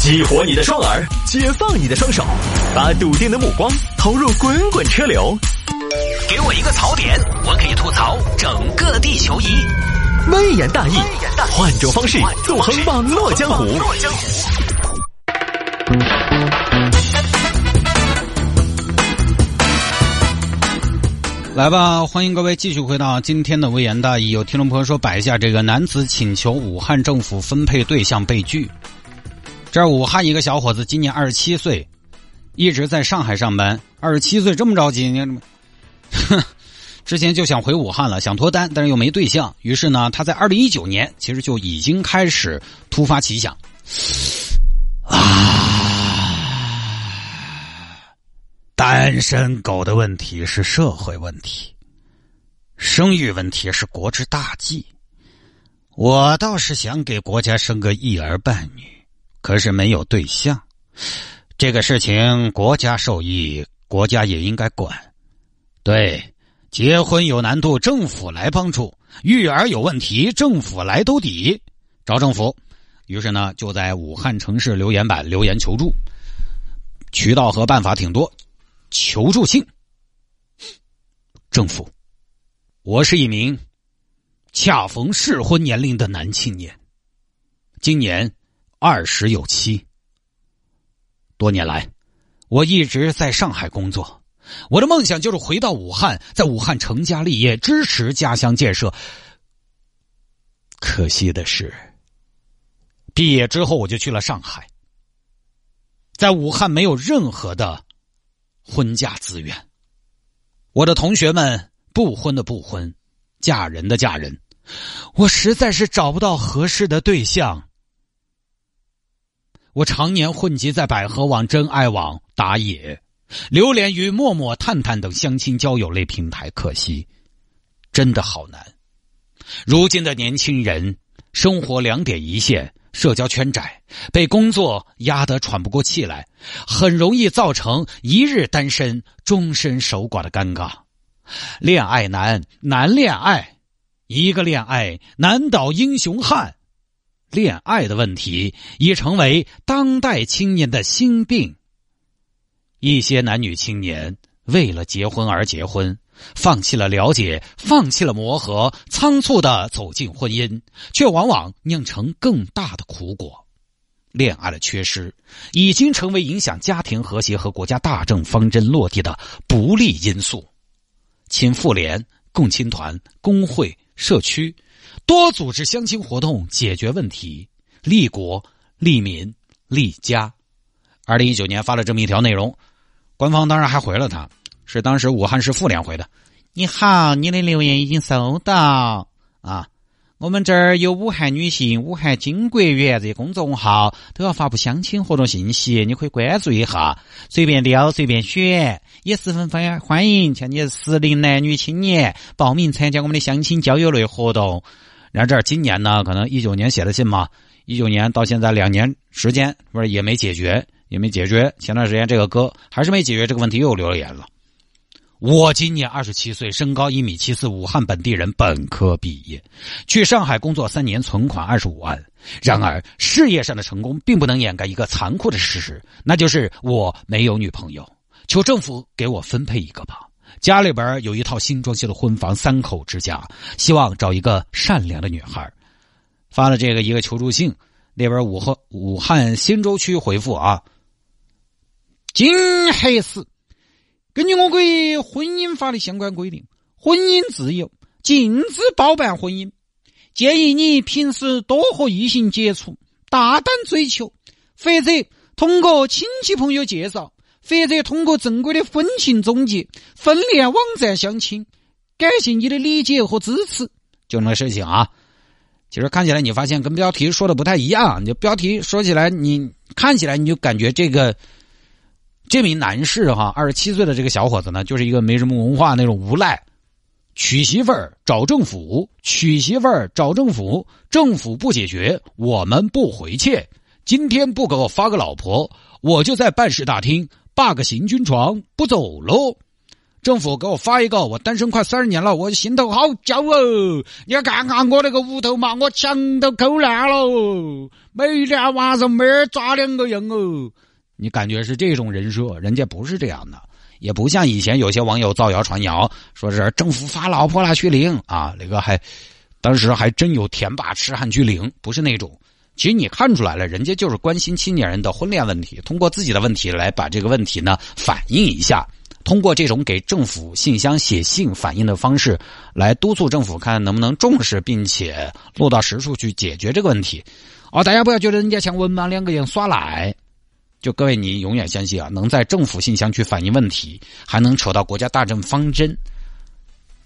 激活你的双耳，解放你的双手，把笃定的目光投入滚滚车流。给我一个槽点，我可以吐槽整个地球仪。微言大义，换种方式纵横网络江湖。来吧，欢迎各位继续回到今天的微言大义。有听众朋友说摆一下这个男子请求武汉政府分配对象被拒。这武汉一个小伙子，今年二十七岁，一直在上海上班。二十七岁这么着急，你哼，之前就想回武汉了，想脱单，但是又没对象。于是呢，他在二零一九年其实就已经开始突发奇想 啊。单身狗的问题是社会问题，生育问题是国之大计。我倒是想给国家生个一儿半女，可是没有对象。这个事情国家受益，国家也应该管。对，结婚有难度，政府来帮助；育儿有问题，政府来兜底。找政府，于是呢，就在武汉城市留言板留言求助，渠道和办法挺多。求助信，政府，我是一名恰逢适婚年龄的男青年，今年二十有七。多年来，我一直在上海工作，我的梦想就是回到武汉，在武汉成家立业，支持家乡建设。可惜的是，毕业之后我就去了上海，在武汉没有任何的。婚嫁资源，我的同学们不婚的不婚，嫁人的嫁人，我实在是找不到合适的对象。我常年混迹在百合网、真爱网打野，流连于陌陌、探探等相亲交友类平台，可惜真的好难。如今的年轻人生活两点一线。社交圈窄，被工作压得喘不过气来，很容易造成一日单身、终身守寡的尴尬。恋爱难，难恋爱，一个恋爱难倒英雄汉。恋爱的问题已成为当代青年的心病。一些男女青年为了结婚而结婚。放弃了了解，放弃了磨合，仓促的走进婚姻，却往往酿成更大的苦果。恋爱的缺失，已经成为影响家庭和谐和国家大政方针落地的不利因素。请妇联、共青团、工会、社区多组织相亲活动，解决问题，利国、利民、利家。二零一九年发了这么一条内容，官方当然还回了他。是当时武汉市妇联回的。你好，你的留言已经收到啊。我们这儿有武汉女性、武汉金国园这些公众号都要发布相亲活动信息，你可以关注一下，随便撩，随便选，也十分欢欢迎像你适龄男女青年报名参加我们的相亲交友类活动。然后这儿今年呢，可能一九年写的信嘛，一九年到现在两年时间，不是也没解决，也没解决。前段时间这个哥还是没解决这个问题，又留了言了。我今年二十七岁，身高一米七四，武汉本地人，本科毕业，去上海工作三年，存款二十五万。然而，事业上的成功并不能掩盖一个残酷的事实，那就是我没有女朋友。求政府给我分配一个吧。家里边有一套新装修的婚房，三口之家，希望找一个善良的女孩。发了这个一个求助信，那边武汉武汉新洲区回复啊，金黑市。根据我国婚姻法的相关规定，婚姻自由，禁止包办婚姻。建议你平时多和异性接触，大胆追求，或者通过亲戚朋友介绍，或者通过正规的婚庆中介、婚恋网站相亲。感谢你的理解和支持。就那事情啊，其实看起来你发现跟标题说的不太一样。你标题说起来，你看起来你就感觉这个。这名男士哈，二十七岁的这个小伙子呢，就是一个没什么文化那种无赖，娶媳妇儿找政府，娶媳妇儿找政府，政府不解决，我们不回去。今天不给我发个老婆，我就在办事大厅霸个行军床不走喽。政府给我发一个，我单身快三十年了，我心头好焦哦！你要看看我那个屋头嘛，我墙都抠烂了，每天晚上没抓两个人哦。你感觉是这种人设，人家不是这样的，也不像以前有些网友造谣传谣，说是政府发老婆了去领啊，那个还当时还真有田爸痴汉去领，不是那种。其实你看出来了，人家就是关心青年人的婚恋问题，通过自己的问题来把这个问题呢反映一下。通过这种给政府信箱写信反映的方式，来督促政府看能不能重视，并且落到实处去解决这个问题。哦，大家不要觉得人家像文盲两个人耍赖。就各位，你永远相信啊，能在政府信箱去反映问题，还能扯到国家大政方针，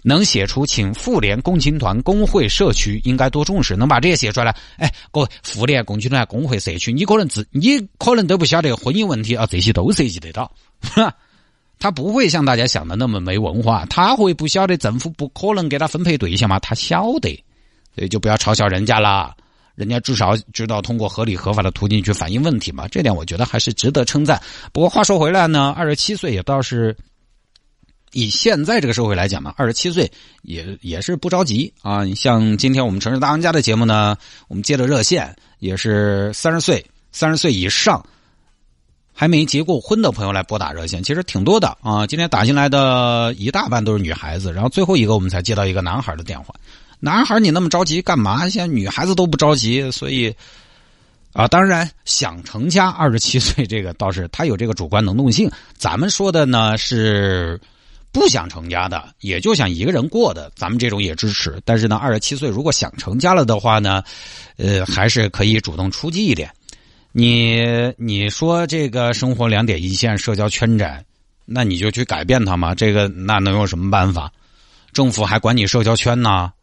能写出请妇联、共青团、工会、社区应该多重视，能把这些写出来。哎，各位，妇联、共青团、工会、社区，你可能自你可能都不晓得婚姻问题啊，这些都涉及得到。他不会像大家想的那么没文化，他会不晓得政府不可能给他分配对象吗？他晓得，所以就不要嘲笑人家了。人家至少知道通过合理合法的途径去反映问题嘛，这点我觉得还是值得称赞。不过话说回来呢，二十七岁也倒是以现在这个社会来讲嘛，二十七岁也也是不着急啊。像今天我们城市大玩家的节目呢，我们接的热线也是三十岁、三十岁以上。还没结过婚的朋友来拨打热线，其实挺多的啊。今天打进来的一大半都是女孩子，然后最后一个我们才接到一个男孩的电话。男孩，你那么着急干嘛？现在女孩子都不着急，所以啊，当然想成家，二十七 岁这个倒是他有这个主观能动性。咱们说的呢是不想成家的，也就想一个人过的，咱们这种也支持。但是呢，二十七岁如果想成家了的话呢，呃，还是可以主动出击一点。你你说这个生活两点一线，社交圈窄，那你就去改变它嘛？这个那能有什么办法？政府还管你社交圈呢？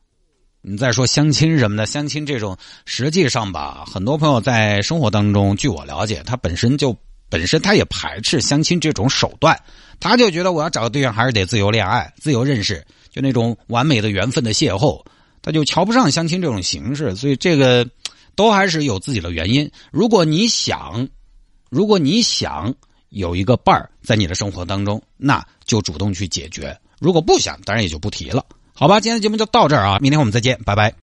你再说相亲什么的，相亲这种，实际上吧，很多朋友在生活当中，据我了解，他本身就本身他也排斥相亲这种手段，他就觉得我要找个对象还是得自由恋爱、自由认识，就那种完美的缘分的邂逅，他就瞧不上相亲这种形式，所以这个。都还是有自己的原因。如果你想，如果你想有一个伴儿在你的生活当中，那就主动去解决。如果不想，当然也就不提了。好吧，今天的节目就到这儿啊，明天我们再见，拜拜。